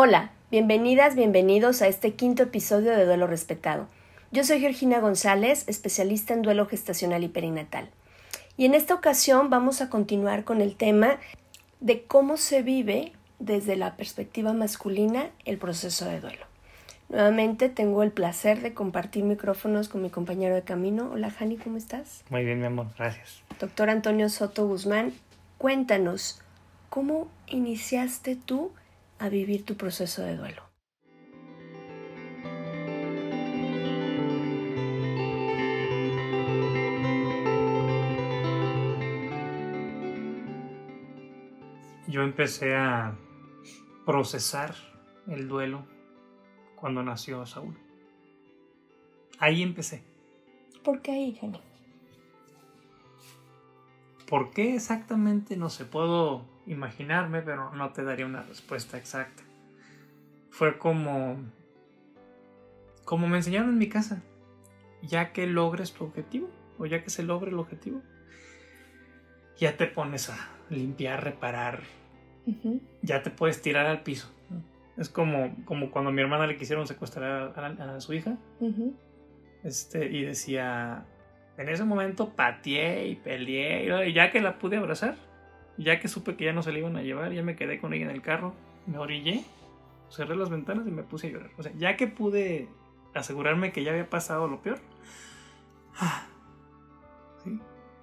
Hola, bienvenidas, bienvenidos a este quinto episodio de Duelo Respetado. Yo soy Georgina González, especialista en duelo gestacional y perinatal. Y en esta ocasión vamos a continuar con el tema de cómo se vive desde la perspectiva masculina el proceso de duelo. Nuevamente tengo el placer de compartir micrófonos con mi compañero de camino. Hola Jani, ¿cómo estás? Muy bien, mi amor, gracias. Doctor Antonio Soto Guzmán, cuéntanos, ¿cómo iniciaste tú a vivir tu proceso de duelo? Yo empecé a procesar el duelo cuando nació Saúl. Ahí empecé. ¿Por qué ahí, Jani? ¿Por qué exactamente? No sé, puedo imaginarme, pero no te daría una respuesta exacta. Fue como... como me enseñaron en mi casa. Ya que logres tu objetivo, o ya que se logre el objetivo, ya te pones a limpiar, reparar, ya te puedes tirar al piso. Es como, como cuando a mi hermana le quisieron secuestrar a, a- a su hija. Este, y decía, en ese momento pateé y peleé, y ya que la pude abrazar, ya que supe que ya no se la iban a llevar, ya me quedé con ella en el carro, me orillé, cerré las ventanas y me puse a llorar. O sea, ya que pude asegurarme que ya había pasado lo peor, ah, ¿sí?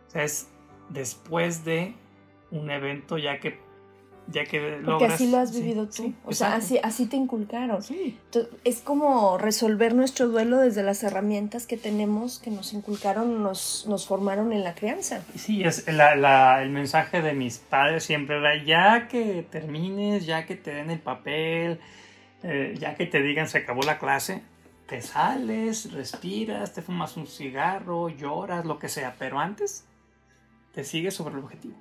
O sea, es después de un evento ya que ya que porque así lo has sí, vivido tú. sí, o sea así así te inculcaron. Sí. Entonces, es como resolver nuestro duelo desde las herramientas que tenemos que nos inculcaron nos nos formaron en la crianza. Sí, es la- la- el mensaje de mis padres siempre era, ya que termines, ya que te den el papel, eh, ya que te digan se acabó la clase, te sales, respiras, te fumas un cigarro, lloras, lo que sea, pero antes te sigues sobre el objetivo.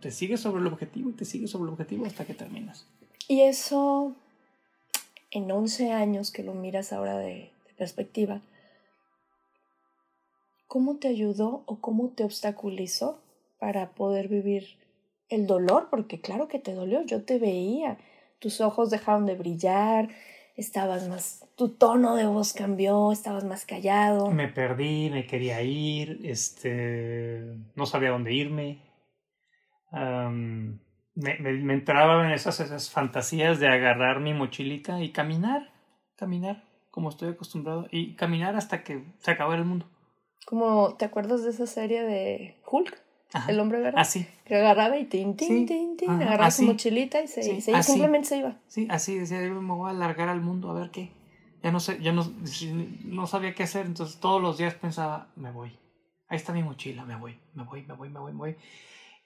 Te sigues sobre el objetivo y te sigues sobre el objetivo hasta que terminas. Y eso, en 11 años que lo miras ahora de, de perspectiva, ¿cómo te ayudó o cómo te obstaculizó para poder vivir el dolor? Porque claro que te dolió, yo te veía, tus ojos dejaron de brillar, estabas más, tu tono de voz cambió, estabas más callado. Me perdí, me quería ir, este, no sabía dónde irme. Am, me, me, me entraban esas, esas fantasías de agarrar mi mochilita y caminar, caminar como estoy acostumbrado y caminar hasta que se acabara el mundo. Como, ¿te acuerdas de esa serie de Hulk? Ajá. El hombre verde. Así, Que agarraba y tin, tin, Sí. tin, tin, Ajá, agarraba su así. mochilita y se, Sí, se iba, así. simplemente se iba. sí, así decía, yo me voy a alargar al mundo a ver qué. Ya no sé, ya no, no sabía qué hacer, entonces todos los días pensaba, me voy. Ahí está mi mochila, me voy, me voy, me voy, me voy, me voy.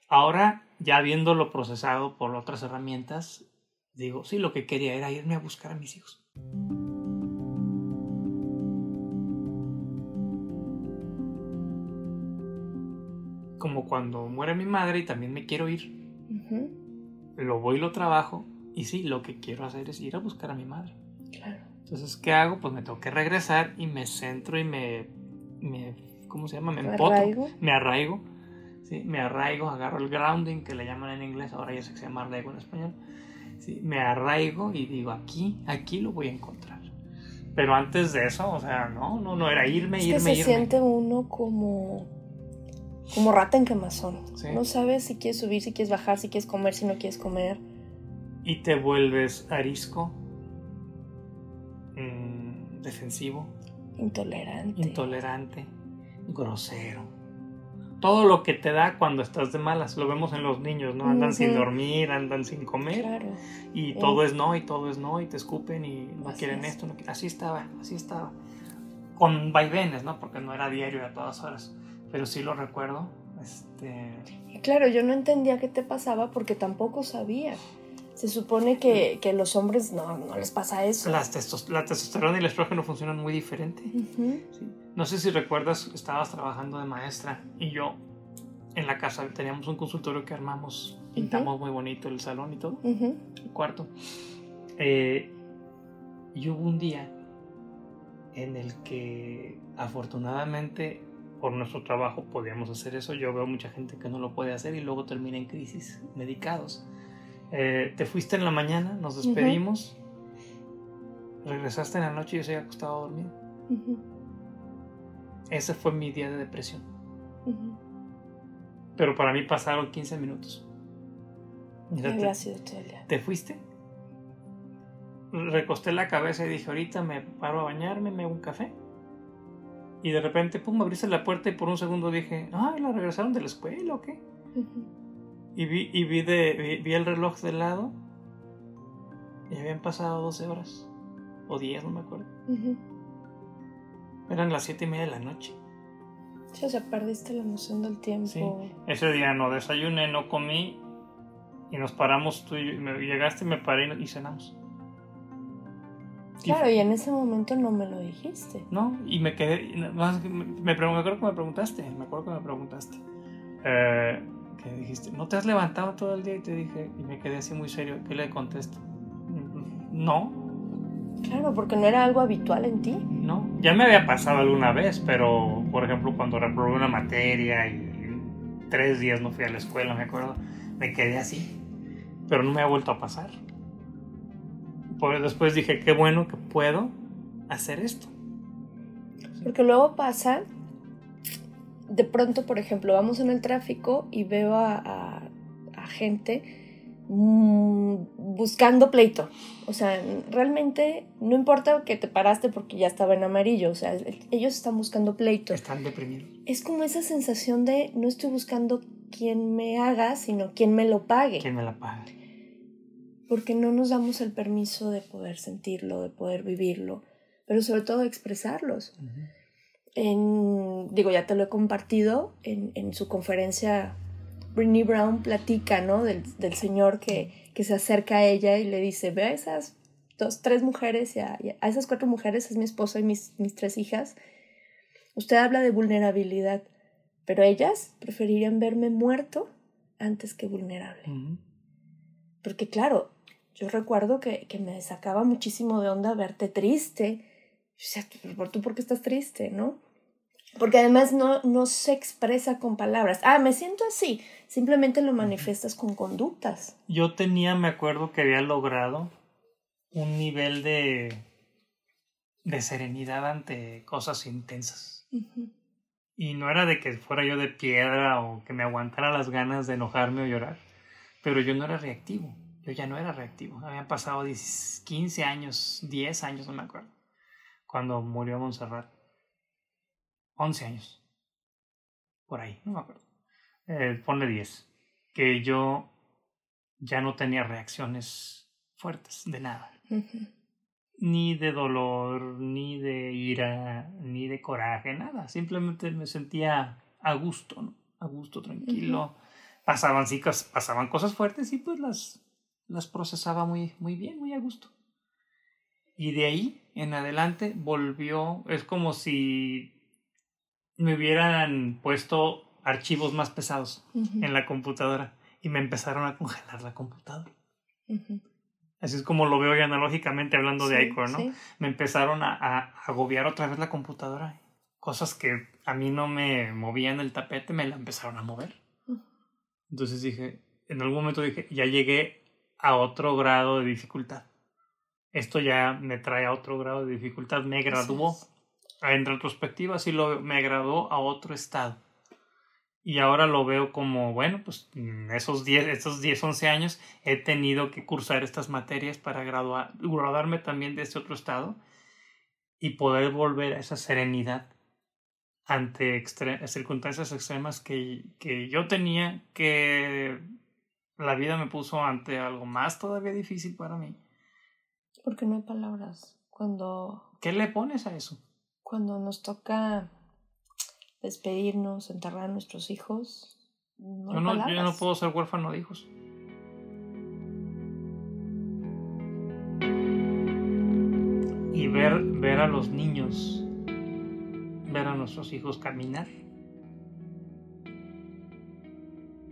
Ahora, ya viéndolo procesado por otras herramientas, digo, sí, lo que quería era irme a buscar a mis hijos. Como cuando muere mi madre y también me quiero ir, lo voy y lo trabajo, Y sí, lo que quiero hacer es ir a buscar a mi madre. Claro. Entonces, ¿qué hago? Pues me tengo que regresar y me centro y me, me ¿cómo se llama? Me empoto, Arraigo. me arraigo, ¿sí? me arraigo, agarro el grounding que le llaman en inglés, ahora ya sé que se llama arraigo en español, ¿sí? me arraigo y digo, aquí, aquí lo voy a encontrar. Pero antes de eso, o sea, no, no, no era irme, Es que irme, se irme. siente uno como como rata en quemazón. Sí. No sabes si quieres subir, si quieres bajar, si quieres comer, si no quieres comer. Y te vuelves arisco, mm, defensivo, Intolerante. intolerante, grosero. Todo lo que te da cuando estás de malas, lo vemos en los niños, ¿no? Andan sin Ujú. dormir, andan sin comer Claro. y Sí. todo es no y todo es no y te escupen y no Así quieren es. esto, no así estaba, así estaba. Con vaivenes, ¿no? Porque no era diario y a todas horas, pero sí lo recuerdo. Este, claro, yo no entendía qué te pasaba porque tampoco sabía. Se supone que, que los hombres no, no les pasa eso. las testos- la testosterona y el estrógeno funcionan muy diferente. Sí. No sé si recuerdas, estabas trabajando de maestra y yo en la casa teníamos un consultorio que armamos, pintamos muy bonito el salón y todo, el cuarto. Eh, y hubo un día en el que afortunadamente por nuestro trabajo podíamos hacer eso. Yo veo mucha gente que no lo puede hacer y luego termina en crisis, medicados. Eh, te fuiste en la mañana, nos despedimos, regresaste en la noche y yo seguía acostado a dormir. Ujú. Ese fue mi día de depresión. Pero para mí pasaron 15 minutos. Mira, Había te, sido todo el día. ¿te fuiste? Recosté la cabeza y dije, ahorita me paro a bañarme, me hago un café. Y de repente, pum, abriste la puerta y por un segundo dije, ah, ¿la regresaron de la escuela o qué? Y vi, y vi, de, vi, vi el reloj de lado y habían pasado 12 horas. O 10, no me acuerdo. Ujú. Eran las 7 y media de la noche. O sea, perdiste la noción del tiempo. Sí. Ese día no desayuné, no comí y nos paramos tú y me llegaste, me paré y cenamos. Claro, y en ese momento no me lo dijiste. No, y me quedé, y más me, me, me acuerdo que me preguntaste, me acuerdo que me preguntaste, eh, que dijiste, ¿no te has levantado todo el día? Y te dije, y me quedé así muy serio, ¿qué le contesto? No, Claro, porque no era algo habitual en ti. no, ya me había pasado alguna vez, pero por ejemplo cuando reprobé una materia y tres días no fui a la escuela, me acuerdo, me quedé así, pero no me ha vuelto a pasar. Por, después dije, qué bueno que puedo hacer esto. Porque luego pasa, de pronto, por ejemplo, vamos en el tráfico y veo a, a- a gente mm, buscando pleito. O sea, realmente no importa que te paraste porque ya estaba en amarillo. O sea, ellos están buscando pleito. Están deprimidos. Es como esa sensación de no estoy buscando quién me haga, sino quién me lo pague. ¿Quién me la paga? Porque no nos damos el permiso de poder sentirlo, de poder vivirlo, pero sobre todo de expresarlos. En, digo, ya te lo he compartido, en, en su conferencia, Britney Brown platica, ¿no? Del, del señor que, que se acerca a ella y le dice, ve a esas dos, tres mujeres, y a, y a esas cuatro mujeres, es mi esposa y mis, mis tres hijas. Usted habla de vulnerabilidad, pero ellas preferirían verme muerto antes que vulnerable. Ujú. Porque claro, yo recuerdo que, que me sacaba muchísimo de onda verte triste. O sea, ¿por tú por qué estás triste, no? Porque además no, no se expresa con palabras. Ah, me siento así. Simplemente lo manifiestas con conductas. Yo tenía, me acuerdo que había logrado un nivel de, de serenidad ante cosas intensas. Y no era de que fuera yo de piedra o que me aguantara las ganas de enojarme o llorar, pero yo no era reactivo. Yo ya no era reactivo. Habían pasado 10, 15 años, 10 años, no me acuerdo, cuando murió Montserrat. 11 años. Por ahí, no me acuerdo. Eh, ponle 10. Que yo ya no tenía reacciones fuertes de nada. Ni de dolor, ni de ira, ni de coraje, nada. Simplemente me sentía a gusto, ¿no? A gusto, tranquilo. Pasaban, sí, pasaban cosas fuertes y pues las, las procesaba muy, muy bien, muy a gusto. Y de ahí en adelante volvió, es como si me hubieran puesto archivos más pesados en la computadora y me empezaron a congelar la computadora. Así es como lo veo ya analógicamente hablando de Sí, Icor, ¿no? sí. Me empezaron a, a agobiar otra vez la computadora. Cosas que a mí no me movían el tapete, me la empezaron a mover. Entonces dije, en algún momento dije, ya llegué a otro grado de dificultad. Esto ya me trae a otro grado de dificultad. Me graduó. En retrospectiva, sí lo me graduó a otro estado. Y ahora lo veo como, bueno, pues mm, esos 10, esos 10, 11 años he tenido que cursar estas materias para graduar, graduarme también de este otro estado y poder volver a esa serenidad ante extre- circunstancias extremas que, que yo tenía, que la vida me puso ante algo más todavía difícil para mí. Porque no hay palabras. Cuando, ¿Qué le pones a eso? Cuando nos toca despedirnos, enterrar a nuestros hijos, no Yo no, yo no puedo ser huérfano de hijos. Y ver, ver a los niños, ver a nuestros hijos caminar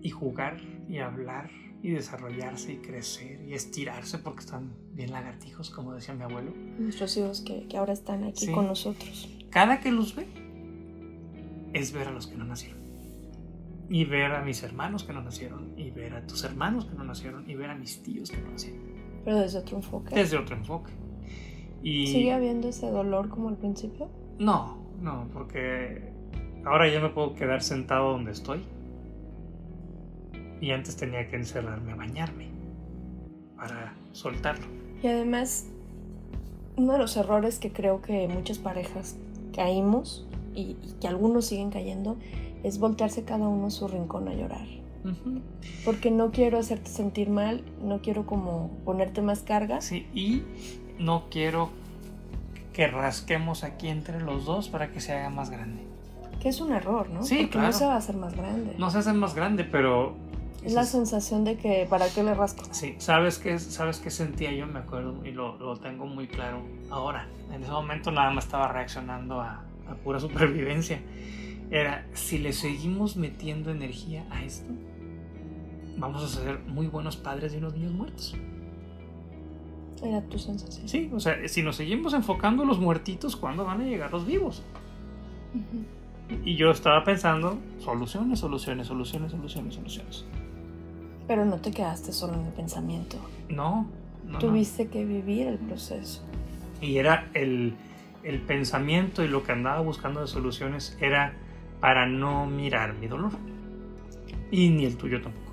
y jugar y hablar y desarrollarse y crecer y estirarse porque están bien lagartijos, como decía mi abuelo. Nuestros hijos que, que ahora están aquí Sí. con nosotros. Cada que los ve es ver a los que no nacieron. Y ver a mis hermanos que no nacieron, y ver a tus hermanos que no nacieron, y ver a mis tíos que no nacieron. Pero desde otro enfoque. Desde otro enfoque. Y ¿Sigue habiendo ese dolor como al principio? no, no, porque ahora ya me puedo quedar sentado donde estoy. Y antes tenía que encerrarme a bañarme para soltarlo. Y además, uno de los errores que creo que muchas parejas caímos y, y que algunos siguen cayendo es voltearse cada uno a su rincón a llorar. Porque no quiero hacerte sentir mal, no quiero como ponerte más cargas. Sí, y no quiero que rasquemos aquí entre los dos para que se haga más grande. Que es un error, ¿no? Sí, Porque claro. no se va a hacer más grande. No se hace más grande, pero... es la sensación de que, ¿para qué le rasco? Sí, ¿sabes qué, ¿sabes qué sentía yo? Me acuerdo y lo, lo tengo muy claro ahora. En ese momento nada más estaba reaccionando a, a pura supervivencia. Era, si le seguimos metiendo energía a esto, vamos a ser muy buenos padres de unos niños muertos. Era tu sensación. Sí, o sea, si nos seguimos enfocando en los muertitos, ¿cuándo van a llegar los vivos? Y yo estaba pensando, soluciones, soluciones, soluciones, soluciones, soluciones. Pero no te quedaste solo en el pensamiento. No, no, no. Tuviste que vivir el proceso. Y era el, el pensamiento y lo que andaba buscando de soluciones era para no mirar mi dolor. Y ni el tuyo tampoco.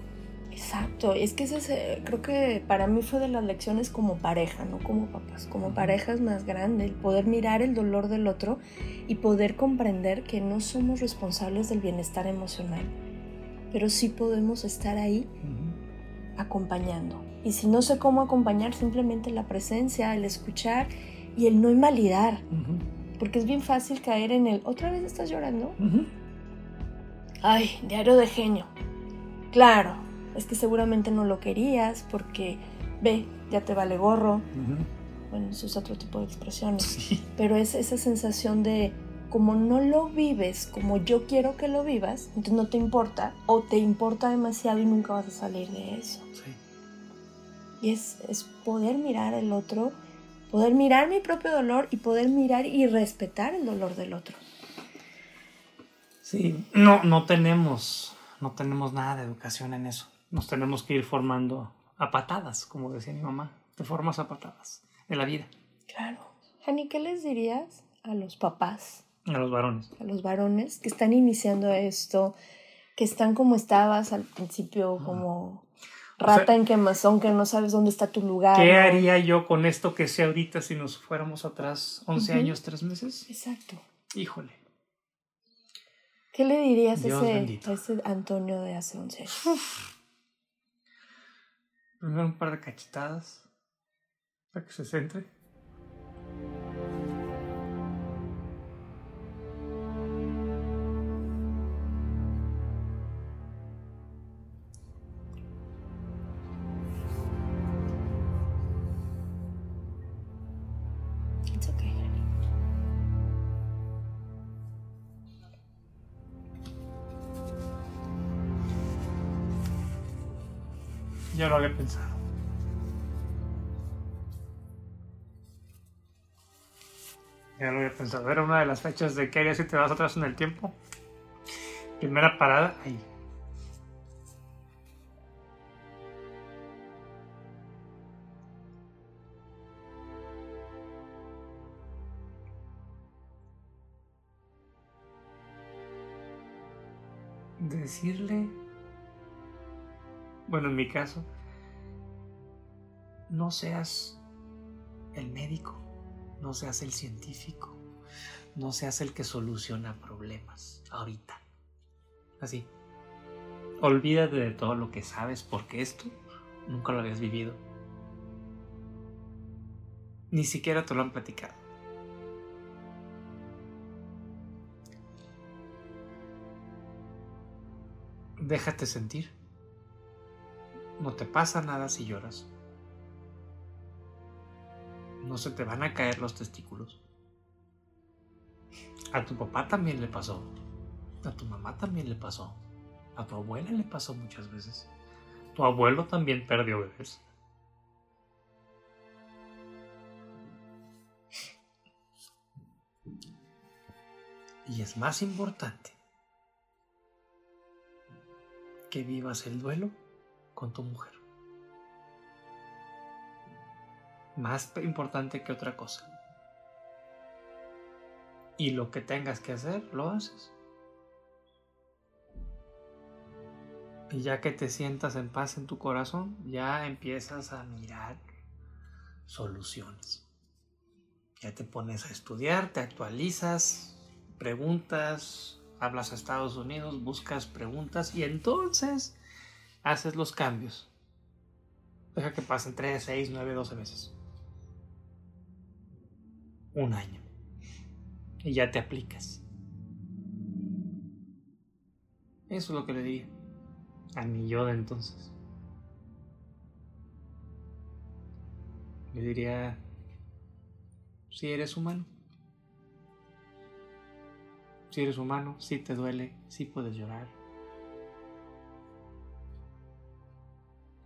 Exacto, es que ese es, eh, creo que para mí fue de las lecciones como pareja, no como papás, como pareja es más grande, el poder mirar el dolor del otro y poder comprender que no somos responsables del bienestar emocional, pero sí podemos estar ahí acompañando. Y si no sé cómo acompañar, simplemente la presencia, el escuchar y el no invalidar, porque es bien fácil caer en el, ¿otra vez estás llorando? Ay, diario de genio. Claro, es que seguramente no lo querías porque, ve, ya te vale gorro. Bueno, eso es otro tipo de expresiones. Sí. Pero es esa sensación de, como no lo vives como yo quiero que lo vivas, entonces no te importa o te importa demasiado y nunca vas a salir de eso. Sí. Y es, es poder mirar al otro, poder mirar mi propio dolor y poder mirar y respetar el dolor del otro. Sí, no, no tenemos, no tenemos nada de educación en eso. Nos tenemos que ir formando a patadas, como decía mi mamá. Te formas a patadas de la vida, Claro. Hani, ¿qué les dirías a los papás, a los varones. a los varones que están iniciando esto, que están como estabas al principio, como rata sea, en quemazón, que no sabes dónde está tu lugar? ¿Qué ¿no? haría yo con esto que sé ahorita si nos fuéramos atrás 11 Ujú. años, 3 meses? Exacto. Híjole. ¿Qué le dirías a ese, a ese Antonio de hace 11 años? Primero un par de cachetadas para que se centre. Yo no lo he pensado. Ya lo había pensado. Era una de las fechas de qué harías si te vas atrás en el tiempo. Primera parada, ahí. Decirle bueno, en mi caso, no seas el médico, no seas el científico, no seas el que soluciona problemas ahorita. Así. Olvídate de todo lo que sabes porque esto nunca lo habías vivido. Ni siquiera te lo han platicado. Déjate sentir. No te pasa nada si lloras. No se te van a caer los testículos. A tu papá también le pasó. A tu mamá también le pasó. A tu abuela le pasó muchas veces. Tu abuelo también perdió bebés. Y es más importante que vivas el duelo con tu mujer. Más importante que otra cosa. Y lo que tengas que hacer, lo haces. Y ya que te sientas en paz en tu corazón, ya empiezas a mirar soluciones. Ya te pones a estudiar, te actualizas, preguntas, hablas a Estados Unidos, buscas preguntas y entonces haces los cambios. Deja que pasen 3, 6, 9, 12 meses. Un año. Y ya te aplicas. Eso es lo que le diría a mi yo de entonces. Le diría, si eres humano. Si eres humano, si te duele, si puedes llorar.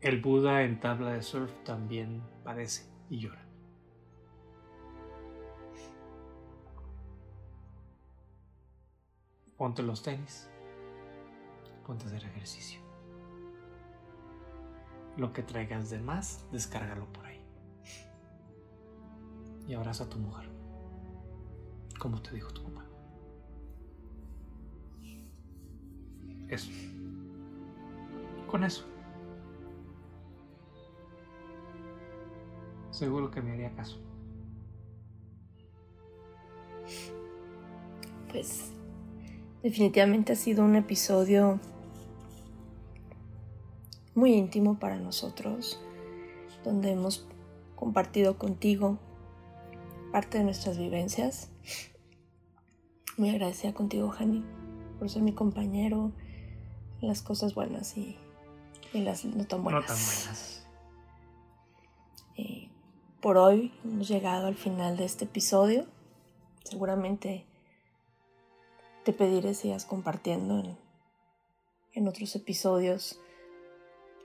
El Buda en tabla de surf también padece y llora. Ponte los tenis, ponte a hacer ejercicio. Lo que traigas de más, descárgalo por ahí. Y abraza a tu mujer, como te dijo tu papá. Eso. Con eso. Seguro que me haría caso. Pues definitivamente ha sido un episodio muy íntimo para nosotros, donde hemos compartido contigo parte de nuestras vivencias. Muy agradecida contigo, Jani, por ser mi compañero en las cosas buenas y en las no tan buenas. No tan buenas. Por hoy hemos llegado al final de este episodio. Seguramente te pediré sigas compartiendo en, en otros episodios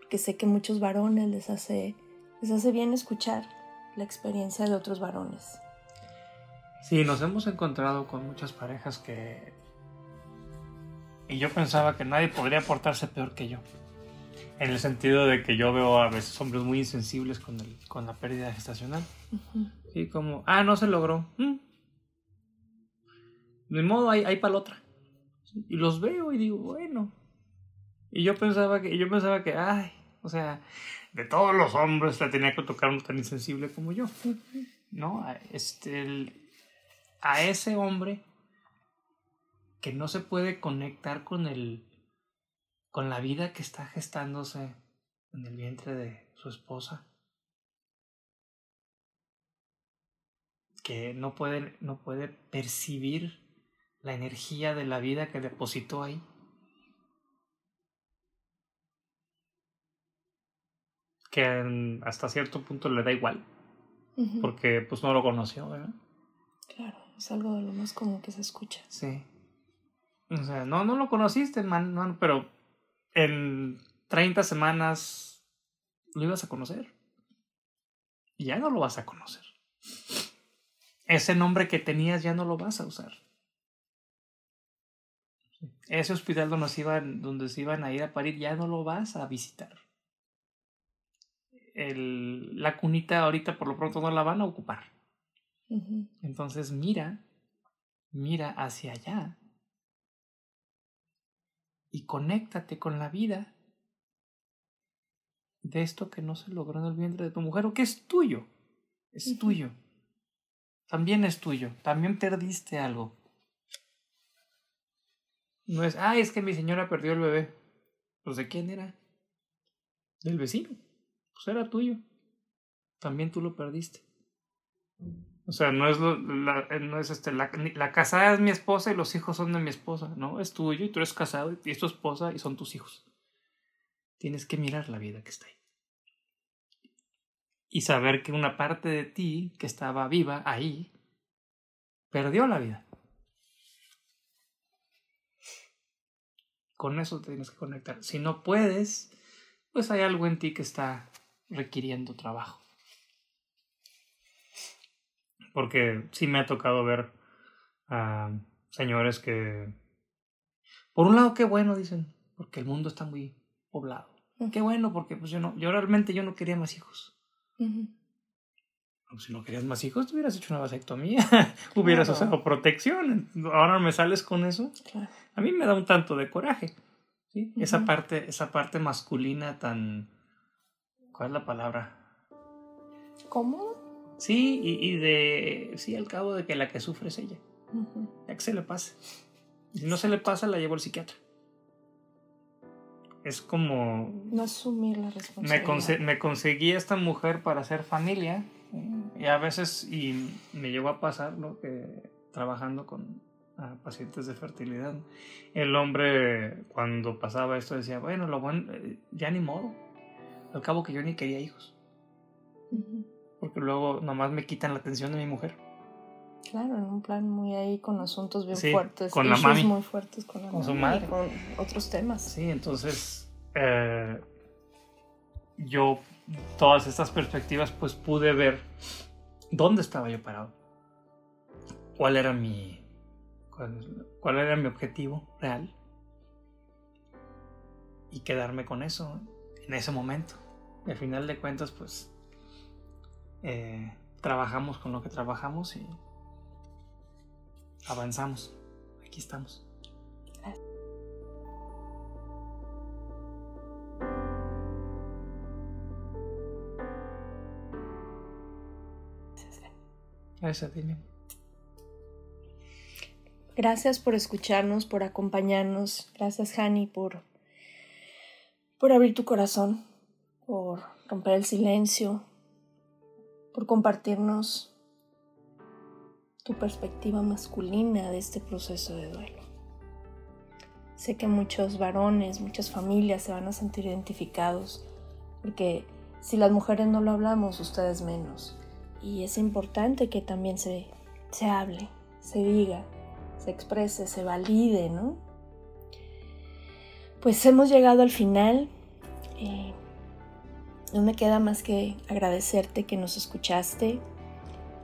que sé que muchos varones les hace, les hace bien escuchar la experiencia de otros varones. Sí, nos hemos encontrado con muchas parejas que... Y yo pensaba que nadie podría portarse peor que yo. En el sentido de que yo veo a veces hombres muy insensibles con, el, con la pérdida gestacional. Y como, ah, no se logró. Mm. De modo, hay, hay para la otra. Y los veo y digo, bueno. Y yo pensaba que, yo pensaba que, ay, o sea, de todos los hombres le tenía que tocar uno tan insensible como yo. ¿No? Este, el, a ese hombre que no se puede conectar con el con la vida que está gestándose en el vientre de su esposa. Que no puede, no puede percibir la energía de la vida que depositó ahí. que hasta cierto punto le da igual, porque pues no lo conoció, ¿verdad? Claro, es algo de lo más común que se escucha. Sí. O sea, no, no lo conociste, man, pero en 30 semanas lo ibas a conocer. Y ya no lo vas a conocer. ese nombre que tenías ya no lo vas a usar. Ese hospital donde se iban, donde se iban a ir a parir ya no lo vas a visitar. El, la cunita ahorita por lo pronto no la van a ocupar. Entonces mira, mira hacia allá y conéctate con la vida de esto que no se logró en el vientre de tu mujer o que es tuyo. Es tuyo. También es tuyo. También perdiste algo. No es, ah, es que mi señora perdió el bebé. Pues de quién era? Del vecino. Pues era tuyo. También tú lo perdiste. O sea, no es, la, no es este, la, la, casada es mi esposa y los hijos son de mi esposa, ¿no? Es tuyo y tú eres casado y es tu esposa y son tus hijos. Tienes que mirar la vida que está ahí. Y saber que una parte de ti que estaba viva ahí, perdió la vida. Con eso te tienes que conectar. Si no puedes, pues hay algo en ti que está requiriendo trabajo. Porque sí me ha tocado ver a señores que, por un lado, qué bueno, dicen, porque el mundo está muy poblado. Qué bueno, porque pues yo no, yo realmente yo no quería más hijos. Si no querías más hijos, te hubieras hecho una vasectomía, hubieras usado protección. Ahora me sales con eso. A mí me da un tanto de coraje. ¿sí? esa, parte, esa parte masculina tan... ¿Cuál es la palabra? ¿Cómo? Sí, y, y, de... Sí, al cabo de que la que sufre es ella. Ya que se le pase. Si no se le pasa, la llevo al psiquiatra es como... No asumir la responsabilidad. Me, me conseguí esta mujer para hacer familia y a veces, y me llegó a pasar, ¿no? Que trabajando con pacientes de fertilidad, el hombre cuando pasaba esto decía, bueno, lo bueno, eh, ya ni modo. Al cabo que yo ni quería hijos. Porque luego nomás me quitan la atención de mi mujer. Claro, en un plan muy ahí con asuntos bien fuertes. Con la mami. muy fuertes con la con su madre. con otros temas. Sí, entonces eh, yo todas estas perspectivas pues pude ver dónde estaba yo parado. Cuál era mi cuál, cuál era mi objetivo real. Y quedarme con eso en ese momento. Y al final de cuentas pues eh, trabajamos con lo que trabajamos y avanzamos. Aquí estamos. Gracias, Gracias por escucharnos, por acompañarnos. Gracias, Hani, por, por abrir tu corazón, por romper el silencio, por compartirnos tu perspectiva masculina de este proceso de duelo. Sé que muchos varones, muchas familias se van a sentir identificados, porque si las mujeres no lo hablamos, ustedes menos. Y es importante que también se, se hable, se diga, se exprese, se valide, ¿no? Pues hemos llegado al final. Eh, no me queda más que agradecerte que nos escuchaste,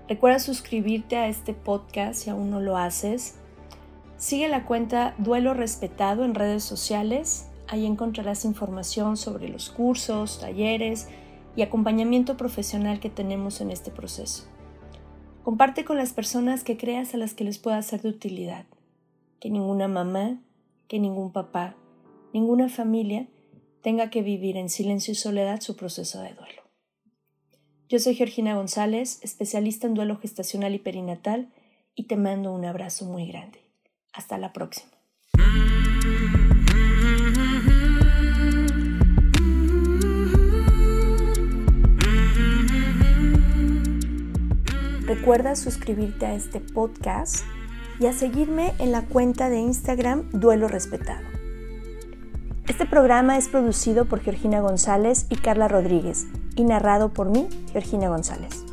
Recuerda suscribirte a este podcast si aún no lo haces. Sigue la cuenta Duelo Respetado en redes sociales. Ahí encontrarás información sobre los cursos, talleres y acompañamiento profesional que tenemos en este proceso. Comparte con las personas que creas a las que les pueda ser de utilidad. Que ninguna mamá, que ningún papá, ninguna familia tenga que vivir en silencio y soledad su proceso de duelo. Yo soy Georgina González, especialista en duelo gestacional y perinatal, y te mando un abrazo muy grande. Hasta la próxima. Recuerda suscribirte a este podcast y a seguirme en la cuenta de Instagram Duelo Respetado. Este programa es producido por Georgina González y Carla Rodríguez y narrado por mí, Georgina González.